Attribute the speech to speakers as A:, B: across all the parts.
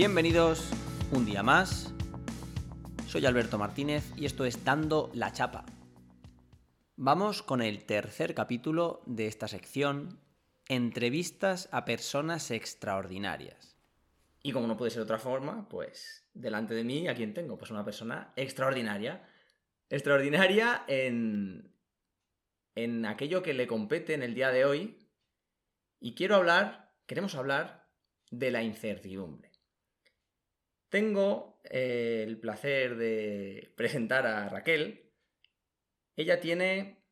A: Bienvenidos un día más. Soy Alberto Martínez y esto es Dando la Chapa. Vamos con el tercer capítulo de esta sección, entrevistas a personas extraordinarias.
B: Y como no puede ser de otra forma, pues delante de mí, ¿a quién tengo? Pues una persona extraordinaria. Extraordinaria en, en aquello que le compete en el día de hoy. Y quiero hablar, queremos hablar de la incertidumbre. Tengo eh, el placer de presentar a Raquel. Ella tiene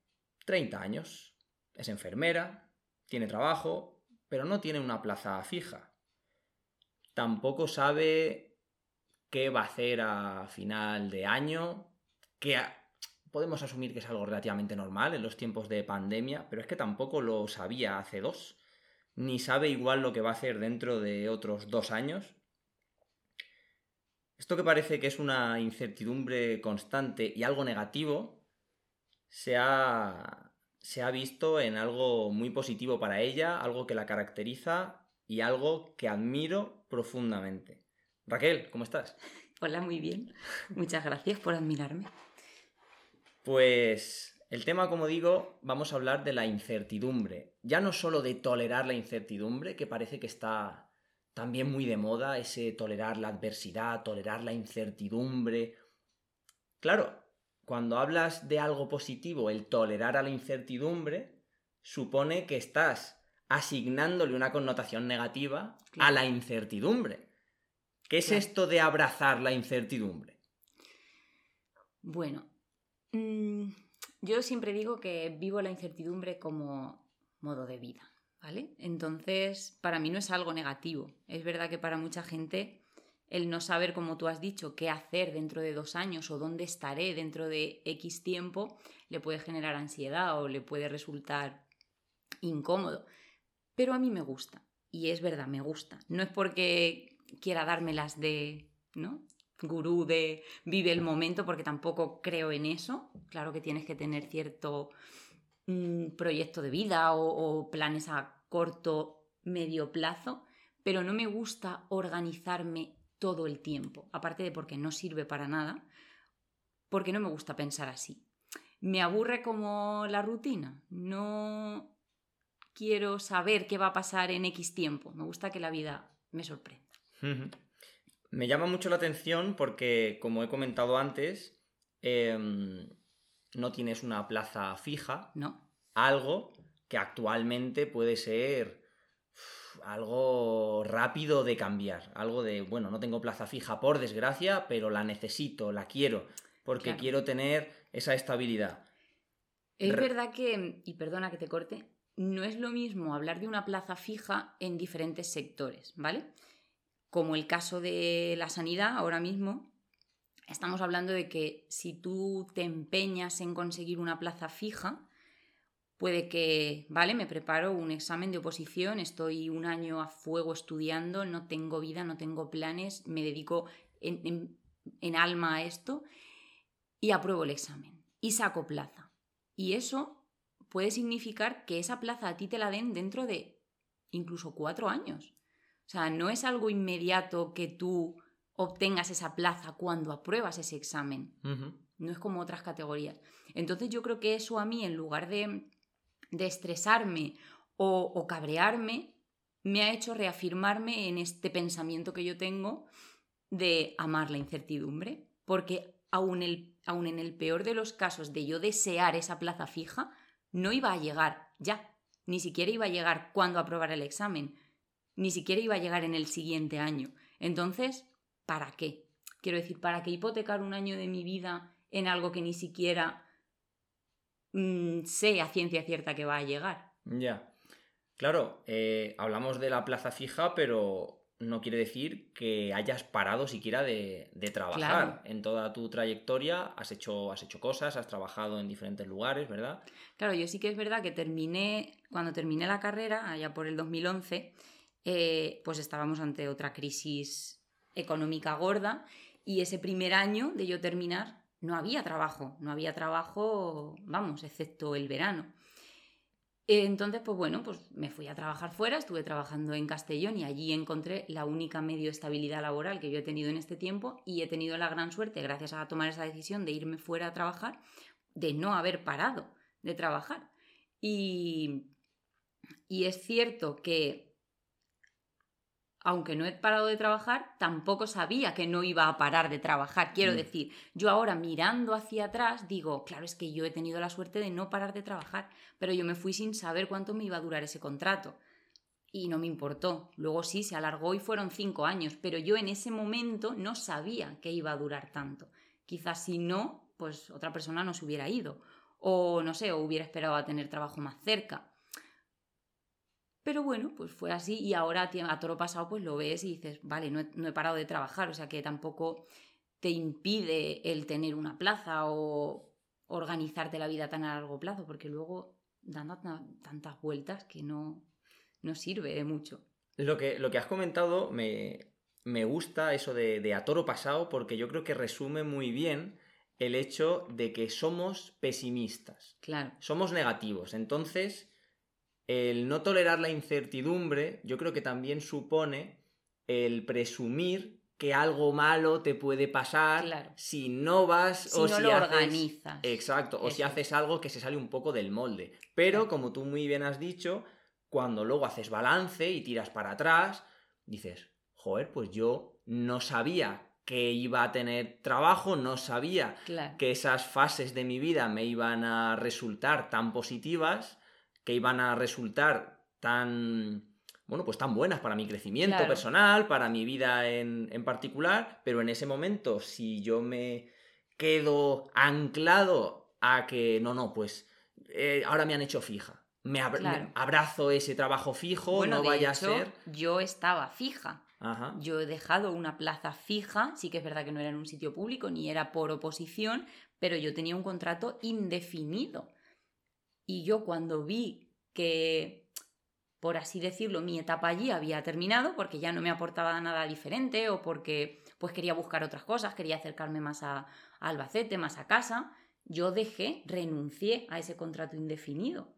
B: 30 años, es enfermera, tiene trabajo, pero no tiene una plaza fija. Tampoco sabe qué va a hacer a final de año, que podemos asumir que es algo relativamente normal en los tiempos de pandemia, pero es que tampoco lo sabía hace dos ni sabe igual lo que va a hacer dentro de otros dos años. Esto que parece que es una incertidumbre constante y algo negativo, se ha, se ha visto en algo muy positivo para ella, algo que la caracteriza y algo que admiro profundamente. Raquel, ¿cómo estás?
C: Hola, muy bien. Muchas gracias por admirarme.
B: Pues el tema, como digo, vamos a hablar de la incertidumbre. Ya no solo de tolerar la incertidumbre, que parece que está también muy de moda, ese tolerar la adversidad, tolerar la incertidumbre. Claro, cuando hablas de algo positivo, el tolerar a la incertidumbre, supone que estás asignándole una connotación negativa a la incertidumbre. ¿Qué es esto de abrazar la incertidumbre?
C: Bueno, mmm yo siempre digo que vivo la incertidumbre como modo de vida, ¿vale? Entonces, para mí no es algo negativo. Es verdad que para mucha gente el no saber, como tú has dicho, qué hacer dentro de dos años o dónde estaré dentro de X tiempo, le puede generar ansiedad o le puede resultar incómodo. Pero a mí me gusta. Y es verdad, me gusta. No es porque quiera dármelas de, ¿no? gurú de vive el momento, porque tampoco creo en eso. Claro que tienes que tener cierto proyecto de vida o, planes a corto, medio plazo, pero no me gusta organizarme todo el tiempo, aparte de porque no sirve para nada, porque no me gusta pensar así. Me aburre como la rutina, no quiero saber qué va a pasar en X tiempo, me gusta que la vida me sorprenda.
B: Me llama mucho la atención porque, como he comentado antes, em, no tienes una plaza fija.
C: No.
B: Algo que actualmente puede ser algo rápido de cambiar. Algo de, bueno, no tengo plaza fija por desgracia, pero la necesito, la quiero, porque quiero tener esa estabilidad.
C: Es verdad que, y perdona que te corte, no es lo mismo hablar de una plaza fija en diferentes sectores, ¿vale? como el caso de la sanidad ahora mismo, estamos hablando de que si tú te empeñas en conseguir una plaza fija, puede que, vale, me preparo un examen de oposición, estoy un año a fuego estudiando, no tengo vida, no tengo planes, me dedico en, alma a esto y apruebo el examen y saco plaza. Y eso puede significar que esa plaza a ti te la den dentro de incluso cuatro años. O sea, no es algo inmediato que tú obtengas esa plaza cuando apruebas ese examen. No es como otras categorías. Entonces yo creo que eso a mí, en lugar de, estresarme o, cabrearme, me ha hecho reafirmarme en este pensamiento que yo tengo de amar la incertidumbre. Porque aún, el, aún en el peor de los casos de yo desear esa plaza fija, no iba a llegar ya. Ni siquiera iba a llegar cuando aprobara el examen ni siquiera iba a llegar en el siguiente año. Entonces, ¿para qué? Quiero decir, ¿para qué hipotecar un año de mi vida en algo que ni siquiera mm, sé a ciencia cierta que va a llegar?
B: Ya. Claro, eh, hablamos de la plaza fija, pero no quiere decir que hayas parado siquiera de, trabajar. En toda tu trayectoria has hecho, has hecho cosas, has trabajado en diferentes lugares, ¿verdad?
C: Claro, yo sí que es verdad que terminé, cuando terminé la carrera, allá por el 2011, eh, pues estábamos ante otra crisis económica gorda y ese primer año de yo terminar no había trabajo, no había trabajo, vamos, excepto el verano. Entonces, pues bueno, pues me fui a trabajar fuera, estuve trabajando en Castellón y allí encontré la única medio estabilidad laboral que yo he tenido en este tiempo y he tenido la gran suerte, gracias a tomar esa decisión de irme fuera a trabajar, de no haber parado de trabajar. Y, y es cierto que aunque no he parado de trabajar, tampoco sabía que no iba a parar de trabajar. Quiero mm. decir, yo ahora mirando hacia atrás digo, claro, es que yo he tenido la suerte de no parar de trabajar, pero yo me fui sin saber cuánto me iba a durar ese contrato. Y no me importó. Luego sí, se alargó y fueron cinco años, pero yo en ese momento no sabía que iba a durar tanto. Quizás si no, pues otra persona no se hubiera ido. O no sé, o hubiera esperado a tener trabajo más cerca. Pero bueno, pues fue así y ahora a toro pasado pues lo ves y dices, vale, no he, parado de trabajar, o sea que tampoco te impide el tener una plaza o organizarte la vida tan a largo plazo, porque luego dando tantas vueltas que no, no sirve de mucho.
B: Lo que, lo que has comentado me, me gusta eso de, de, a toro pasado porque yo creo que resume muy bien el hecho de que somos pesimistas.
C: Claro.
B: Somos negativos. Entonces, el no tolerar la incertidumbre, yo creo que también supone el presumir que algo malo te puede pasar si no vas
C: o si lo organizas.
B: Exacto, o si haces algo que se sale un poco del molde. Pero, como tú muy bien has dicho, cuando luego haces balance y tiras para atrás, dices, joder, pues yo no sabía que iba a tener trabajo, no sabía que esas fases de mi vida me iban a resultar tan positivas que iban a resultar tan, bueno, pues tan buenas para mi crecimiento personal, para mi vida en, particular, pero en ese momento, si yo me quedo anclado a que, no, no, pues eh, ahora me han hecho fija, me, abrazo ese trabajo fijo, no vaya a ser...
C: Yo estaba fija. Yo he dejado una plaza fija, sí que es verdad que no era en un sitio público ni era por oposición, pero yo tenía un contrato indefinido. Y yo cuando vi que, por así decirlo, mi etapa allí había terminado porque ya no me aportaba nada diferente o porque pues quería buscar otras cosas, quería acercarme más a, Albacete, más a casa, yo dejé, renuncié a ese contrato indefinido.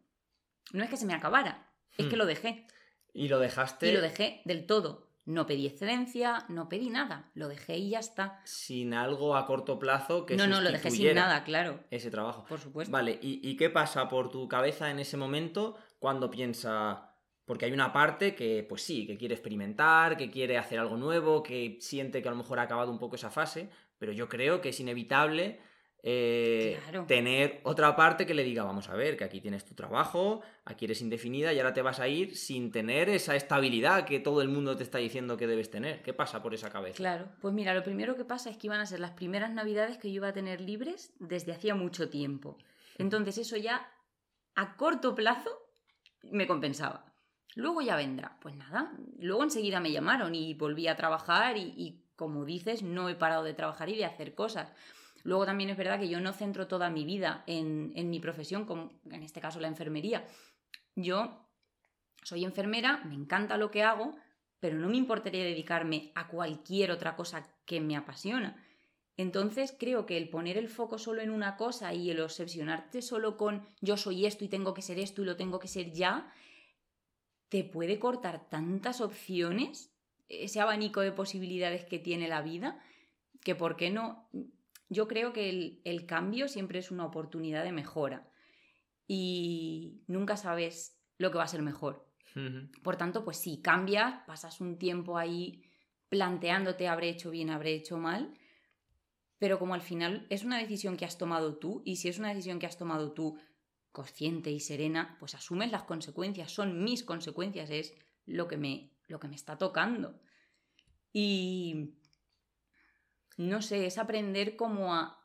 C: No es que se me acabara, es que hmm. lo dejé.
B: Y lo dejaste.
C: Y lo dejé del todo. No pedí excedencia, no pedí nada, lo dejé y ya está.
B: Sin algo a corto plazo que
C: No, no, lo dejé sin nada, claro.
B: Ese trabajo.
C: Por supuesto.
B: Vale, ¿Y, ¿y qué pasa por tu cabeza en ese momento cuando piensa... Porque hay una parte que, pues sí, que quiere experimentar, que quiere hacer algo nuevo, que siente que a lo mejor ha acabado un poco esa fase, pero yo creo que es inevitable eh, tener otra parte que le diga, vamos a ver, que aquí tienes tu trabajo, aquí eres indefinida y ahora te vas a ir sin tener esa estabilidad que todo el mundo te está diciendo que debes tener. ¿Qué pasa por esa cabeza?
C: Claro, pues mira, lo primero que pasa es que iban a ser las primeras navidades que yo iba a tener libres desde hacía mucho tiempo. Entonces eso ya a corto plazo me compensaba. Luego ya vendrá. Pues nada, luego enseguida me llamaron y volví a trabajar y, y como dices, no he parado de trabajar y de hacer cosas. Luego también es verdad que yo no centro toda mi vida en, mi profesión, como en este caso la enfermería. Yo soy enfermera, me encanta lo que hago, pero no me importaría dedicarme a cualquier otra cosa que me apasiona. Entonces creo que el poner el foco solo en una cosa y el obsesionarte solo con yo soy esto y tengo que ser esto y lo tengo que ser ya, te puede cortar tantas opciones, ese abanico de posibilidades que tiene la vida, que por qué no yo creo que el, cambio siempre es una oportunidad de mejora y nunca sabes lo que va a ser mejor. Por tanto, pues si cambias, pasas un tiempo ahí planteándote habré hecho bien, habré hecho mal, pero como al final es una decisión que has tomado tú y si es una decisión que has tomado tú consciente y serena, pues asumes las consecuencias, son mis consecuencias, es lo que me, lo que me está tocando. Y no sé, es aprender como a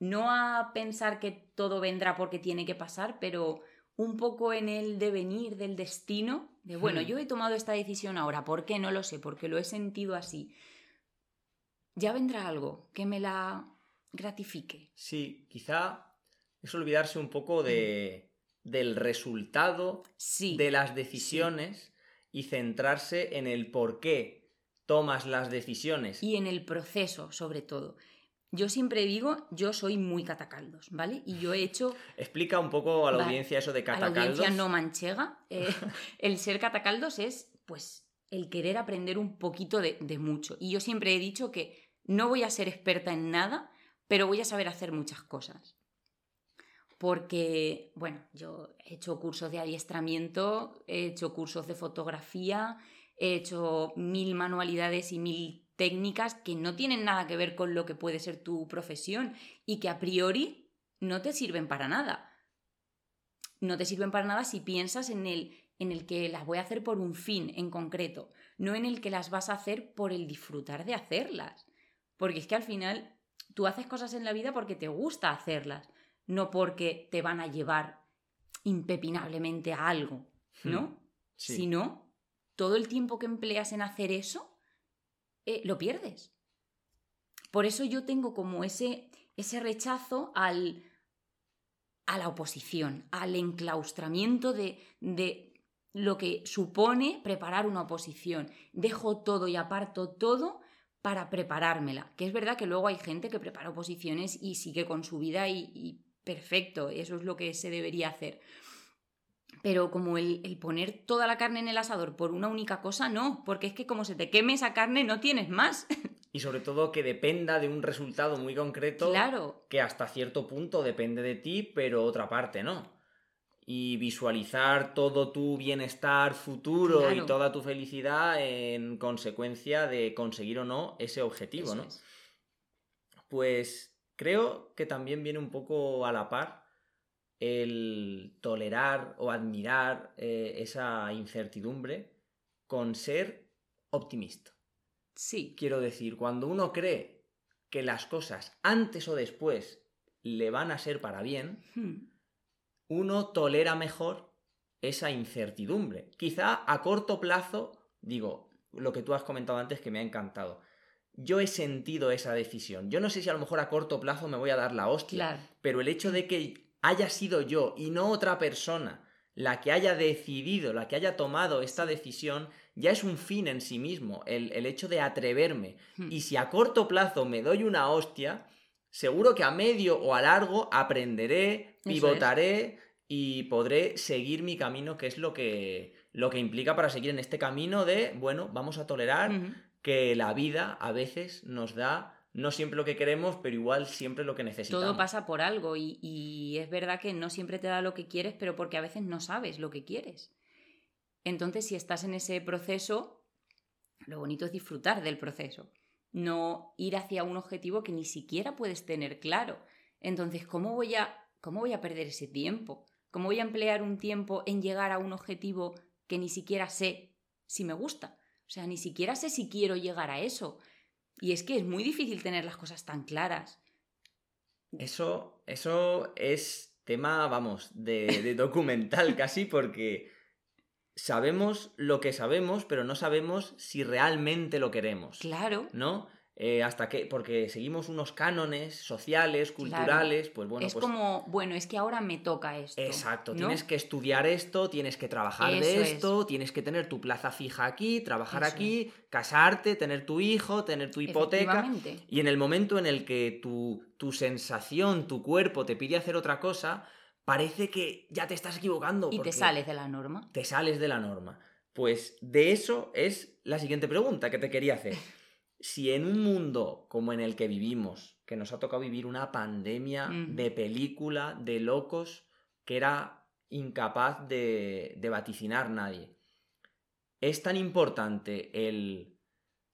C: no a pensar que todo vendrá porque tiene que pasar, pero un poco en el devenir del destino, de bueno, hmm. yo he tomado esta decisión ahora, ¿por qué? No lo sé, porque lo he sentido así. Ya vendrá algo que me la gratifique.
B: Sí, quizá es olvidarse un poco de, hmm. del resultado de las decisiones y centrarse en el por qué tomas las decisiones.
C: Y en el proceso, sobre todo. Yo siempre digo, yo soy muy catacaldos, ¿vale? Y yo he hecho...
B: Explica un poco a la
C: Vale,
B: audiencia eso de
C: A la
B: catacaldos.
C: audiencia no manchega. eh, el ser catacaldos es, pues, el querer aprender un poquito de, de mucho. Y yo siempre he dicho que no voy a ser experta en nada, pero voy a saber hacer muchas cosas. Porque, bueno, yo he hecho cursos de adiestramiento, he hecho cursos de fotografía, he hecho mil manualidades y mil técnicas que no tienen nada que ver con lo que puede ser tu profesión y que a priori no te sirven para nada. No te sirven para nada si piensas en el, en el que las voy a hacer por un fin en concreto, no en el que las vas a hacer por el disfrutar de hacerlas. Porque es que al final tú haces cosas en la vida porque te gusta hacerlas, no porque te van a llevar impepinablemente a algo, ¿no?
B: Hmm, Sí.
C: Si no, todo el tiempo que empleas en hacer eso, eh, lo pierdes. Por eso yo tengo como ese, ese rechazo al, a la oposición, al enclaustramiento de, de lo que supone preparar una oposición. Dejo todo y aparto todo para preparármela. Que es verdad que luego hay gente que prepara oposiciones y sigue con su vida y, y perfecto, eso es lo que se debería hacer. Pero como el, el poner toda la carne en el asador por una única cosa, no, porque es que como se te queme esa carne no tienes más.
B: Y sobre todo que dependa de un resultado muy concreto
C: claro,
B: que hasta cierto punto depende de ti, pero otra parte no. Y visualizar todo tu bienestar futuro
C: Claro.
B: y toda tu felicidad en consecuencia de conseguir o no ese objetivo,
C: eso
B: ¿no?
C: es.
B: Pues creo que también viene un poco a la par el tolerar o admirar eh, esa incertidumbre con ser optimista.
C: Sí,
B: Quiero decir, cuando uno cree que las cosas antes o después le van a ser para bien,
C: Hmm.
B: uno tolera mejor esa incertidumbre. Quizá a corto plazo, digo, lo que tú has comentado antes que me ha encantado. Yo he sentido esa decisión. Yo no sé si a lo mejor a corto plazo me voy a dar la hostia,
C: claro.
B: pero el hecho de que haya sido yo y no otra persona la que haya decidido, la que haya tomado esta decisión, ya es un fin en sí mismo, el, el hecho de atreverme.
C: Hmm.
B: Y si a corto plazo me doy una hostia, seguro que a medio o a largo aprenderé, pivotaré y podré seguir mi camino, que es lo que, lo que implica para seguir en este camino de, bueno, vamos a tolerar que la vida a veces nos da no siempre lo que queremos, pero igual siempre lo que necesitamos.
C: Todo pasa por algo y, y es verdad que no siempre te da lo que quieres, pero porque a veces no sabes lo que quieres. Entonces, si estás en ese proceso, lo bonito es disfrutar del proceso, no ir hacia un objetivo que ni siquiera puedes tener claro. Entonces, ¿cómo voy a, cómo voy a perder ese tiempo? ¿Cómo voy a emplear un tiempo en llegar a un objetivo que ni siquiera sé si me gusta? O sea, ni siquiera sé si quiero llegar a eso. Y es que es muy difícil tener las cosas tan claras.
B: Eso, eso es tema, vamos, de, de documental casi, porque sabemos lo que sabemos, pero no sabemos si realmente lo queremos.
C: Claro.
B: ¿No? Eh, hasta que, porque seguimos unos cánones sociales, culturales, pues bueno,
C: es
B: pues
C: como, bueno, es que ahora me toca esto.
B: Exacto,
C: ¿no?
B: tienes que estudiar esto, tienes que trabajar de
C: es.
B: esto, tienes que tener tu plaza fija aquí, trabajar
C: Eso
B: aquí, casarte, tener tu hijo, tener tu hipoteca. Y en el momento en el que tu, tu sensación, tu cuerpo te pide hacer otra cosa, parece que ya te estás equivocando.
C: Y te sales de la norma.
B: Te sales de la norma. Pues de eso es la siguiente pregunta que te quería hacer. Si en un mundo como en el que vivimos, que nos ha tocado vivir una pandemia de película, de locos, que era incapaz de, de vaticinar nadie, es tan importante el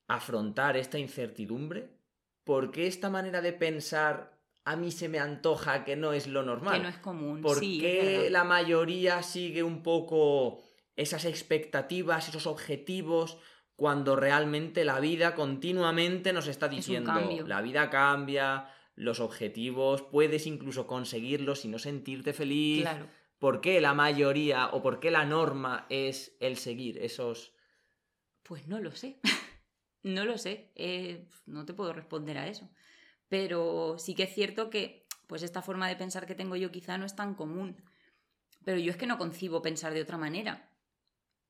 B: afrontar esta incertidumbre? ¿Por qué esta manera de pensar a mí se me antoja que no es lo normal?
C: Que no es común.
B: ¿Por
C: sí,
B: qué la mayoría sigue un poco esas expectativas, esos objetivos, cuando realmente la vida continuamente nos está diciendo, la vida cambia, los objetivos, puedes incluso conseguirlos y no sentirte feliz?
C: Claro.
B: ¿Por qué la mayoría o por qué la norma es el seguir esos...
C: Pues no lo sé. no lo sé. Eh, no te puedo responder a eso. Pero sí que es cierto que, pues esta forma de pensar que tengo yo quizá no es tan común. Pero yo es que no concibo pensar de otra manera.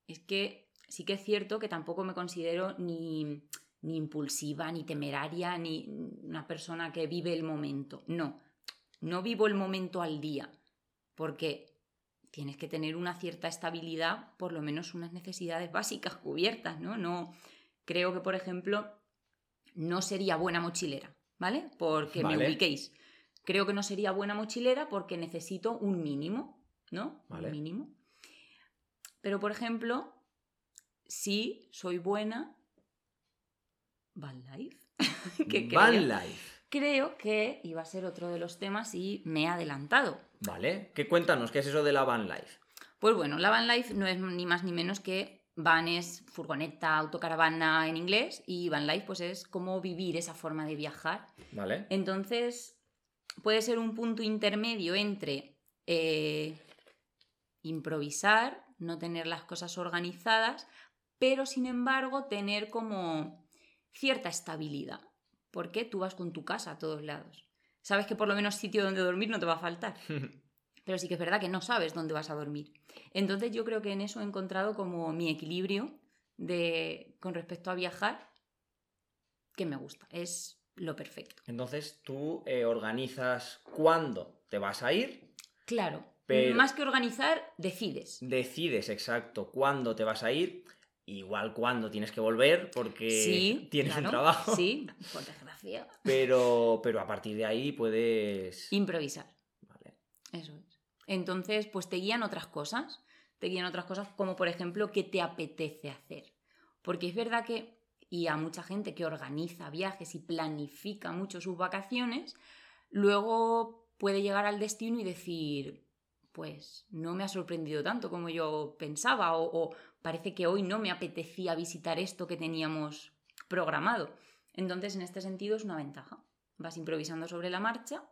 C: Es que sí que es cierto que tampoco me considero ni, ni impulsiva, ni temeraria, ni una persona que vive el momento. No, no vivo el momento al día, porque tienes que tener una cierta estabilidad, por lo menos unas necesidades básicas cubiertas, ¿no? No creo que, por ejemplo, no sería buena mochilera, ¿vale? Porque me ubiquéis. Creo que no sería buena mochilera porque necesito un mínimo, ¿no? Un mínimo. Pero, por ejemplo, sí soy buena Van Life.
B: que Van Life.
C: Creo que iba a ser otro de los temas y me he adelantado.
B: Vale, ¿qué cuéntanos? ¿Qué es eso de la Van Life?
C: Pues bueno, la Van Life no es ni más ni menos que van es furgoneta, autocaravana en inglés y van life pues es cómo vivir esa forma de viajar.
B: Vale.
C: Entonces puede ser un punto intermedio entre eh, improvisar, no tener las cosas organizadas, pero sin embargo tener como cierta estabilidad, porque tú vas con tu casa a todos lados. Sabes que por lo menos sitio donde dormir no te va a faltar. pero sí que es verdad que no sabes dónde vas a dormir. Entonces yo creo que en eso he encontrado como mi equilibrio de, con respecto a viajar, que me gusta, es lo perfecto.
B: Entonces tú eh, organizas cuándo te vas a ir.
C: Claro, pero más que organizar, decides.
B: Decides, exacto, cuándo te vas a ir. Igual cuándo tienes que volver porque tienes un trabajo.
C: Sí, por desgracia.
B: Pero, pero a partir de ahí puedes...
C: Improvisar. Vale. Eso es. Entonces, pues te guían otras cosas. Te guían otras cosas como, por ejemplo, qué te apetece hacer. Porque es verdad que, y a mucha gente que organiza viajes y planifica mucho sus vacaciones, luego puede llegar al destino y decir, pues no me ha sorprendido tanto como yo pensaba, o, o parece que hoy no me apetecía visitar esto que teníamos programado. Entonces, en este sentido, es una ventaja. Vas improvisando sobre la marcha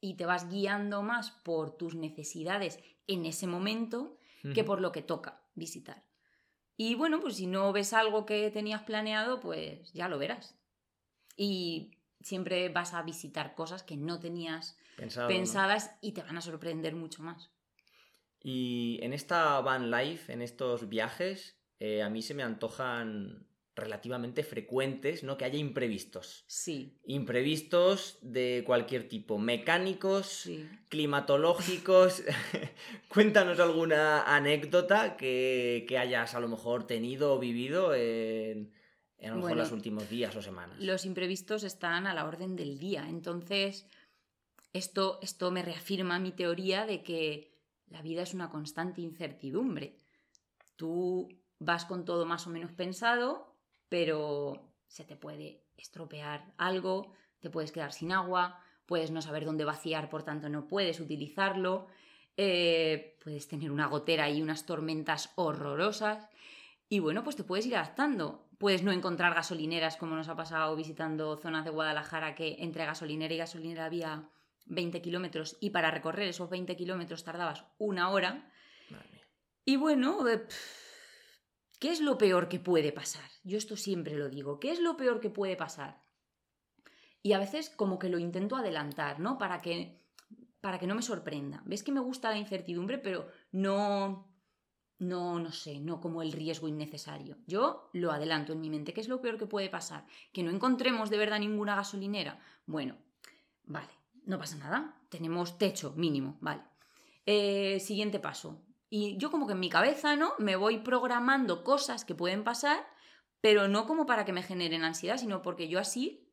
C: y te vas guiando más por tus necesidades en ese momento que por lo que toca visitar. Y bueno, pues si no ves algo que tenías planeado, pues ya lo verás. Y siempre vas a visitar cosas que no tenías pensadas y te van a sorprender mucho más.
B: Y en esta van life, en estos viajes, eh, a mí se me antojan relativamente frecuentes, ¿no? Que haya imprevistos.
C: Sí.
B: Imprevistos de cualquier tipo, mecánicos, climatológicos. Cuéntanos alguna anécdota que, hayas a lo mejor tenido o vivido en, en a lo mejor los últimos días o semanas.
C: Los imprevistos están a la orden del día, entonces esto, esto me reafirma mi teoría de que la vida es una constante incertidumbre. Tú vas con todo más o menos pensado, pero se te puede estropear algo, te puedes quedar sin agua, puedes no saber dónde vaciar, por tanto no puedes utilizarlo, eh, puedes tener una gotera y unas tormentas horrorosas y bueno, pues te puedes ir adaptando. Puedes no encontrar gasolineras como nos ha pasado visitando zonas de Guadalajara que entre gasolinera y gasolinera había 20 kilómetros y para recorrer esos 20 kilómetros tardabas una hora. Y bueno, eh, ¿Qué es lo peor que puede pasar? Yo esto siempre lo digo. ¿Qué es lo peor que puede pasar? Y a veces como que lo intento adelantar, ¿no? Para que, para que no me sorprenda. ¿Ves que me gusta la incertidumbre, pero no... No, no sé, no como el riesgo innecesario. Yo lo adelanto en mi mente. ¿Qué es lo peor que puede pasar? Que no encontremos de verdad ninguna gasolinera. Bueno, vale, no pasa nada. Tenemos techo mínimo, vale. Eh, siguiente paso. Y yo como que en mi cabeza, ¿no? Me voy programando cosas que pueden pasar, pero no como para que me generen ansiedad, sino porque yo así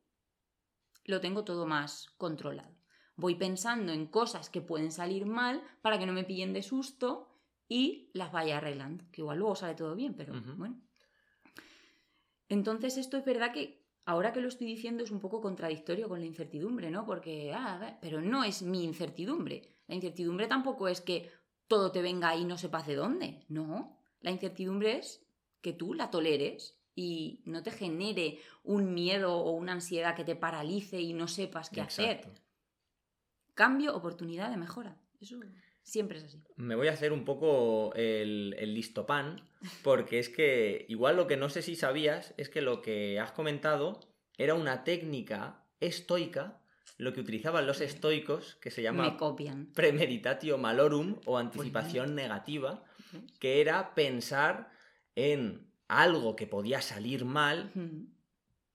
C: lo tengo todo más controlado. Voy pensando en cosas que pueden salir mal para que no me pillen de susto y las vaya arreglando. Que igual luego sale todo bien, pero bueno. Entonces esto es verdad que ahora que lo estoy diciendo es un poco contradictorio con la incertidumbre, ¿no? Porque, ah, pero no es mi incertidumbre. La incertidumbre tampoco es que todo te venga y no sepas de dónde. No, la incertidumbre es que tú la toleres y no te genere un miedo o una ansiedad que te paralice y no sepas qué hacer. Cambio, oportunidad de mejora. Eso siempre es así.
B: Me voy a hacer un poco el, el listopan, porque es que igual lo que no sé si sabías es que lo que has comentado era una técnica estoica lo que utilizaban los estoicos, que se llama premeditatio malorum o anticipación negativa, que era pensar en algo que podía salir mal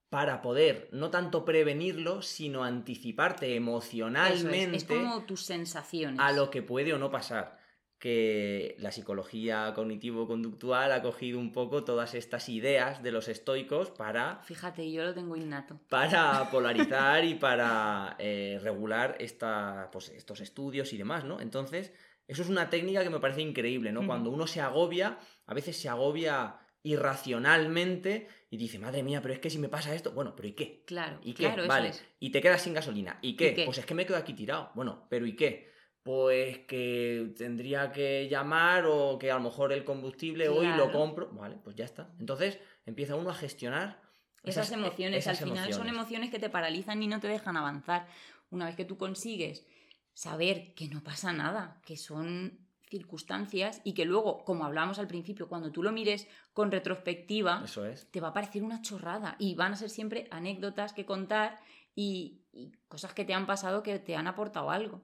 B: para poder no tanto prevenirlo, sino anticiparte emocionalmente
C: es, como tus sensaciones.
B: a lo que puede o no pasar. Que la psicología cognitivo-conductual ha cogido un poco todas estas ideas de los estoicos para.
C: Fíjate, yo lo tengo innato.
B: Para polarizar y para eh, regular esta, pues, estos estudios y demás, ¿no? Entonces, eso es una técnica que me parece increíble, ¿no? Cuando uno se agobia, a veces se agobia irracionalmente y dice, madre mía, pero es que si me pasa esto, bueno, pero ¿y qué?
C: Claro,
B: ¿y qué?
C: claro,
B: vale, y te quedas sin gasolina. ¿Y qué? Pues es que me quedo aquí tirado. Bueno, pero ¿y qué? Pues que tendría que llamar o que a lo mejor el combustible hoy lo compro. Vale, pues ya está. Entonces empieza uno a gestionar
C: esas, emociones. Al final son emociones que te paralizan y no te dejan avanzar. Una vez que tú consigues saber que no pasa nada, que son circunstancias y que luego, como hablábamos al principio, cuando tú lo mires con retrospectiva,
B: Eso es.
C: te va a parecer una chorrada y van a ser siempre anécdotas que contar y, cosas que te han pasado que te han aportado algo.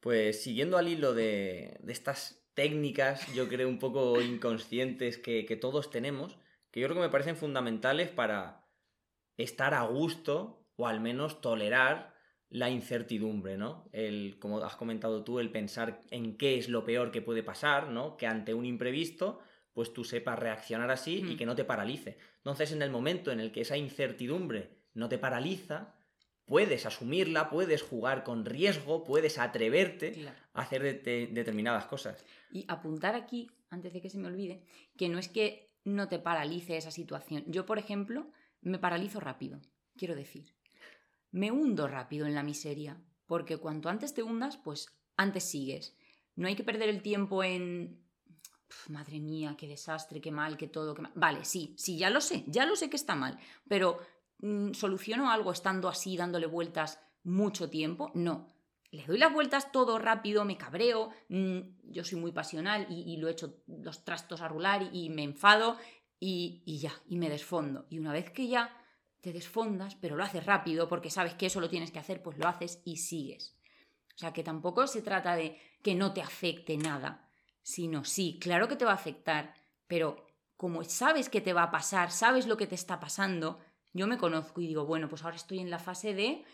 B: Pues siguiendo al hilo de, estas técnicas, yo creo un poco inconscientes que, que todos tenemos, que yo creo que me parecen fundamentales para estar a gusto o al menos tolerar la incertidumbre, ¿no? El, como has comentado tú, el pensar en qué es lo peor que puede pasar, ¿no? Que ante un imprevisto, pues tú sepas reaccionar así y que no te paralice. Entonces, en el momento en el que esa incertidumbre no te paraliza, puedes asumirla, puedes jugar con riesgo, puedes atreverte a hacer determinadas cosas.
C: Y apuntar aquí, antes de que se me olvide, que no es que no te paralice esa situación. Yo, por ejemplo, me paralizo rápido, quiero decir me hundo rápido en la miseria, porque cuanto antes te hundas, pues antes sigues. No hay que perder el tiempo en... madre mía, qué desastre, qué mal, qué todo, qué mal. Vale, sí, sí, ya lo sé, ya lo sé que está mal, pero mm, ¿soluciono algo estando así, dándole vueltas mucho tiempo? No. Le doy las vueltas todo rápido, me cabreo, mm, yo soy muy pasional y, lo he hecho los trastos a rular y, me enfado y, y ya, y me desfondo. Y una vez que ya te desfondas, pero lo haces rápido porque sabes que eso lo tienes que hacer, pues lo haces y sigues. O sea, que tampoco se trata de que no te afecte nada, sino sí, claro que te va a afectar, pero como sabes que te va a pasar, sabes lo que te está pasando, yo me conozco y digo, bueno, pues ahora estoy en la fase de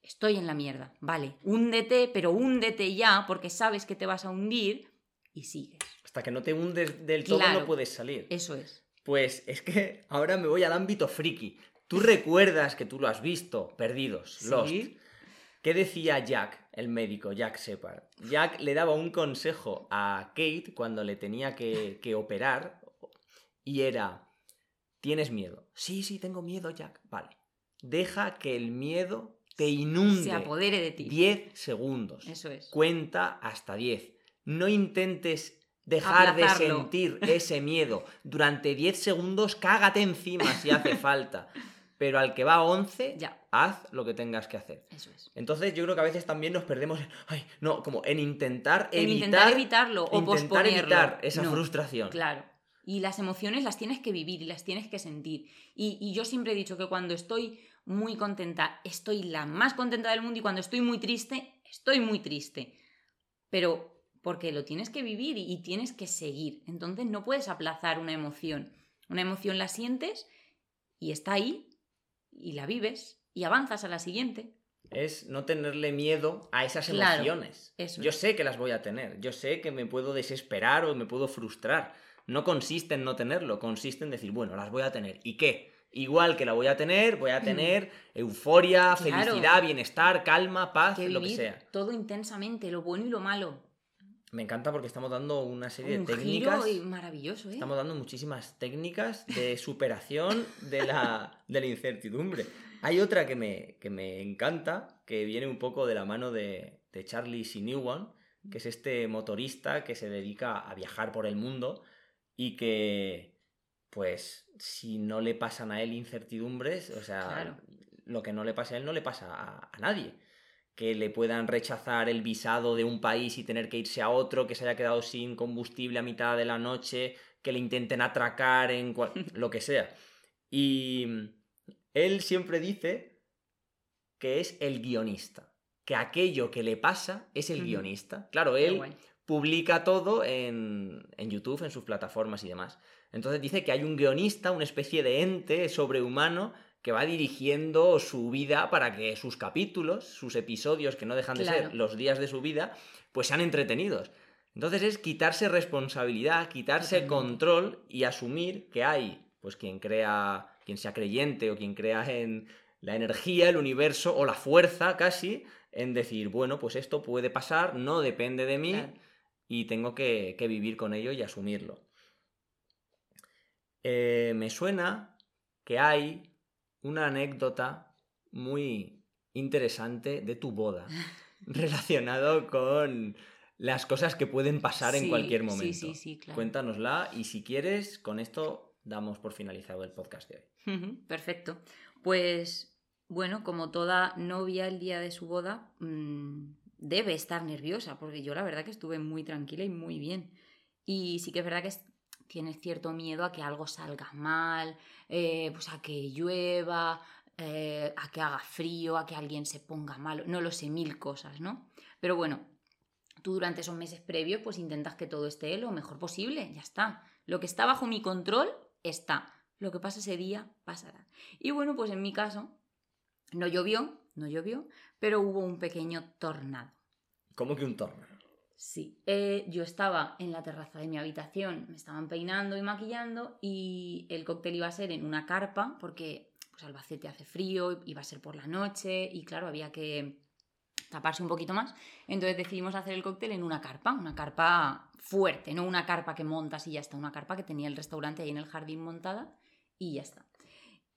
C: estoy en la mierda, vale, húndete, pero húndete ya porque sabes que te vas a hundir y sigues.
B: Hasta que no te hundes del todo no puedes salir.
C: Eso es.
B: Pues es que ahora me voy al ámbito friki. Tú recuerdas que tú lo has visto, Perdidos, Lost. ¿Qué decía Jack, el médico, Jack Shepard? Jack le daba un consejo a Kate cuando le tenía que, operar y era, ¿tienes miedo? Sí, sí, tengo miedo, Jack. Vale. Deja que el miedo te inunde.
C: Se apodere de ti.
B: 10 segundos.
C: Eso es.
B: Cuenta hasta 10. No intentes dejar de sentir ese miedo. Durante 10 segundos cágate encima si hace falta pero al que va a 11,
C: ya.
B: haz lo que tengas que hacer.
C: Eso es.
B: Entonces yo creo que a veces también nos perdemos ay, no, como en intentar
C: en
B: evitar...
C: intentar evitarlo o intentar evitar
B: esa frustración.
C: Claro. Y las emociones las tienes que vivir y las tienes que sentir. Y, y yo siempre he dicho que cuando estoy muy contenta, estoy la más contenta del mundo y cuando estoy muy triste, estoy muy triste. Pero porque lo tienes que vivir y, y tienes que seguir. Entonces no puedes aplazar una emoción. Una emoción la sientes y está ahí y la vives y avanzas a la siguiente.
B: Es no tenerle miedo a esas emociones. yo sé que las voy a tener, yo sé que me puedo desesperar o me puedo frustrar. No consiste en no tenerlo, consiste en decir, bueno, las voy a tener. ¿Y qué? Igual que la voy a tener, voy a mm. tener euforia, felicidad, bienestar, calma, paz, lo que sea.
C: Todo intensamente, lo bueno y lo malo.
B: Me encanta porque estamos dando una serie de técnicas.
C: Giro maravilloso, ¿eh?
B: Estamos dando muchísimas técnicas de superación de la, de la incertidumbre. Hay otra que me, que me encanta, que viene un poco de la mano de, de Charlie Sinewan, que es este motorista que se dedica a viajar por el mundo y que, pues, si no le pasan a él incertidumbres, o sea, lo que no le pasa a él no le pasa a, a nadie que le puedan rechazar el visado de un país y tener que irse a otro, que se haya quedado sin combustible a mitad de la noche, que le intenten atracar en lo que sea. Y él siempre dice que es el guionista, que aquello que le pasa es el guionista. Claro, él publica todo en, en YouTube, en sus plataformas y demás. Entonces dice que hay un guionista, una especie de ente sobrehumano que va dirigiendo su vida para que sus capítulos, sus episodios, que no dejan de ser los días de su vida, pues sean entretenidos. Entonces es quitarse responsabilidad, quitarse control y asumir que hay, pues quien crea, quien sea creyente o quien crea en la energía, el universo o la fuerza casi, en decir, bueno, pues esto puede pasar, no depende de mí y tengo que, vivir con ello y asumirlo. Eh, me suena que hay una anécdota muy interesante de tu boda relacionado con las cosas que pueden pasar en cualquier momento. Sí, sí, claro. Cuéntanosla y si quieres, con esto damos por finalizado el podcast de
C: hoy. Perfecto. Pues bueno, como toda novia el día de su boda, mm, debe estar nerviosa, porque yo la verdad que estuve muy tranquila y muy bien. Y sí que es verdad que tienes cierto miedo a que algo salga mal, eh, pues a que llueva, eh, a que haga frío, a que alguien se ponga malo, no lo sé, mil cosas, ¿no? Pero bueno, tú durante esos meses previos pues intentas que todo esté lo mejor posible, ya está. Lo que está bajo mi control está. Lo que pasa ese día pasará. Y bueno, pues en mi caso no llovió, no llovió, pero hubo un pequeño tornado.
B: ¿Cómo que un tornado?
C: Sí, eh, yo estaba en la terraza de mi habitación, me estaban peinando y maquillando y el cóctel iba a ser en una carpa porque pues Albacete hace frío, iba a ser por la noche y claro, había que taparse un poquito más. Entonces decidimos hacer el cóctel en una carpa, una carpa fuerte, no una carpa que montas y ya está, una carpa que tenía el restaurante ahí en el jardín montada y ya está.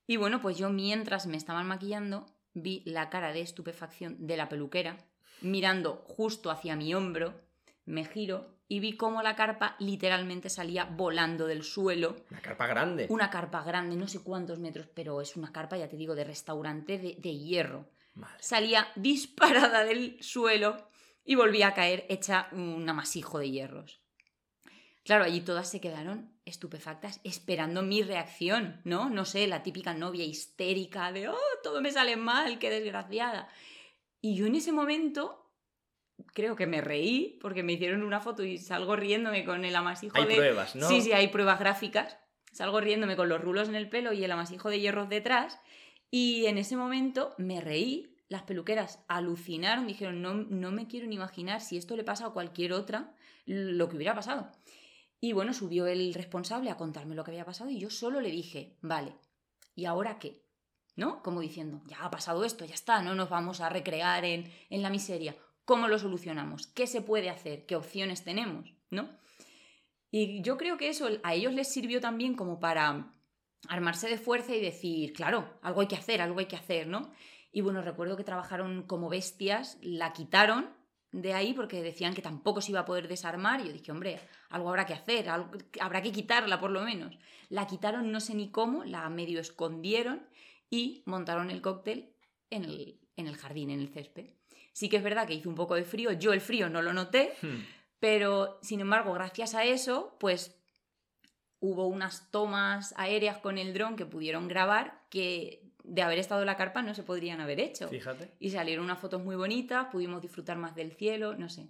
C: Y bueno, pues yo mientras me estaban maquillando vi la cara de estupefacción de la peluquera mirando justo hacia mi hombro me giro y vi cómo la carpa literalmente salía volando del suelo.
B: Una carpa grande.
C: Una carpa grande, no sé cuántos metros, pero es una carpa, ya te digo, de restaurante de, hierro. Salía disparada del suelo y volvía a caer hecha un amasijo de hierros. Claro, allí todas se quedaron estupefactas esperando mi reacción, ¿no? No sé, la típica novia histérica de, oh, todo me sale mal, qué desgraciada. Y yo en ese momento creo que me reí porque me hicieron una foto y salgo riéndome con el amasijo
B: hay pruebas, ¿no?
C: Sí, sí, hay pruebas gráficas. Salgo riéndome con los rulos en el pelo y el amasijo de hierros detrás. Y en ese momento me reí. Las peluqueras alucinaron, dijeron, no, no me quiero ni imaginar si esto le pasa a cualquier otra, lo que hubiera pasado. Y bueno, subió el responsable a contarme lo que había pasado y yo solo le dije, vale, ¿y ahora qué? ¿No? Como diciendo, ya ha pasado esto, ya está, no nos vamos a recrear en, en la miseria. ¿Cómo lo solucionamos? ¿Qué se puede hacer? ¿Qué opciones tenemos? ¿No? Y yo creo que eso a ellos les sirvió también como para armarse de fuerza y decir, claro, algo hay que hacer, algo hay que hacer, ¿no? Y bueno, recuerdo que trabajaron como bestias, la quitaron de ahí porque decían que tampoco se iba a poder desarmar y yo dije, hombre, algo habrá que hacer, habrá que quitarla por lo menos. La quitaron no sé ni cómo, la medio escondieron y montaron el cóctel en el, en el jardín, en el césped. Sí que es verdad que hizo un poco de frío, yo el frío no lo noté, hmm. pero sin embargo, gracias a eso, pues hubo unas tomas aéreas con el dron que pudieron grabar que de haber estado en la carpa no se podrían haber hecho.
B: Fíjate.
C: Y salieron unas fotos muy bonitas, pudimos disfrutar más del cielo, no sé.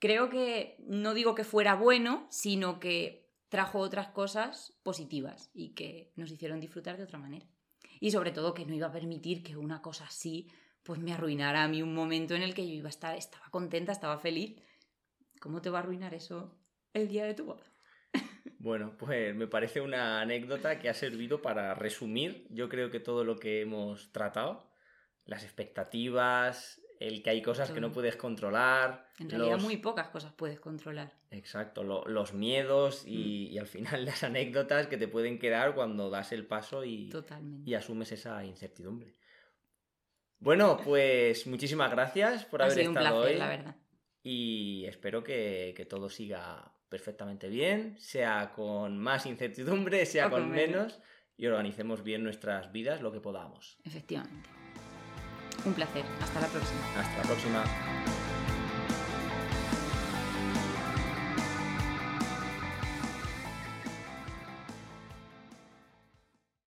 C: Creo que no digo que fuera bueno, sino que trajo otras cosas positivas y que nos hicieron disfrutar de otra manera. Y sobre todo que no iba a permitir que una cosa así pues me arruinara a mí un momento en el que yo iba a estar, estaba contenta, estaba feliz. ¿Cómo te va a arruinar eso el día de tu boda?
B: Bueno, pues me parece una anécdota que ha servido para resumir, yo creo que todo lo que hemos tratado, las expectativas, el que hay cosas que no puedes controlar.
C: En realidad muy pocas cosas puedes controlar.
B: Exacto, los miedos mm. y, al final las anécdotas que te pueden quedar cuando das el paso y, y asumes esa incertidumbre. Bueno, pues muchísimas gracias por haber estado un placer, hoy.
C: La verdad.
B: Y espero que, todo siga perfectamente bien, sea con más incertidumbre, sea con, menos, y organicemos bien nuestras vidas lo que podamos.
C: Efectivamente. Un placer. Hasta la próxima.
B: Hasta la próxima.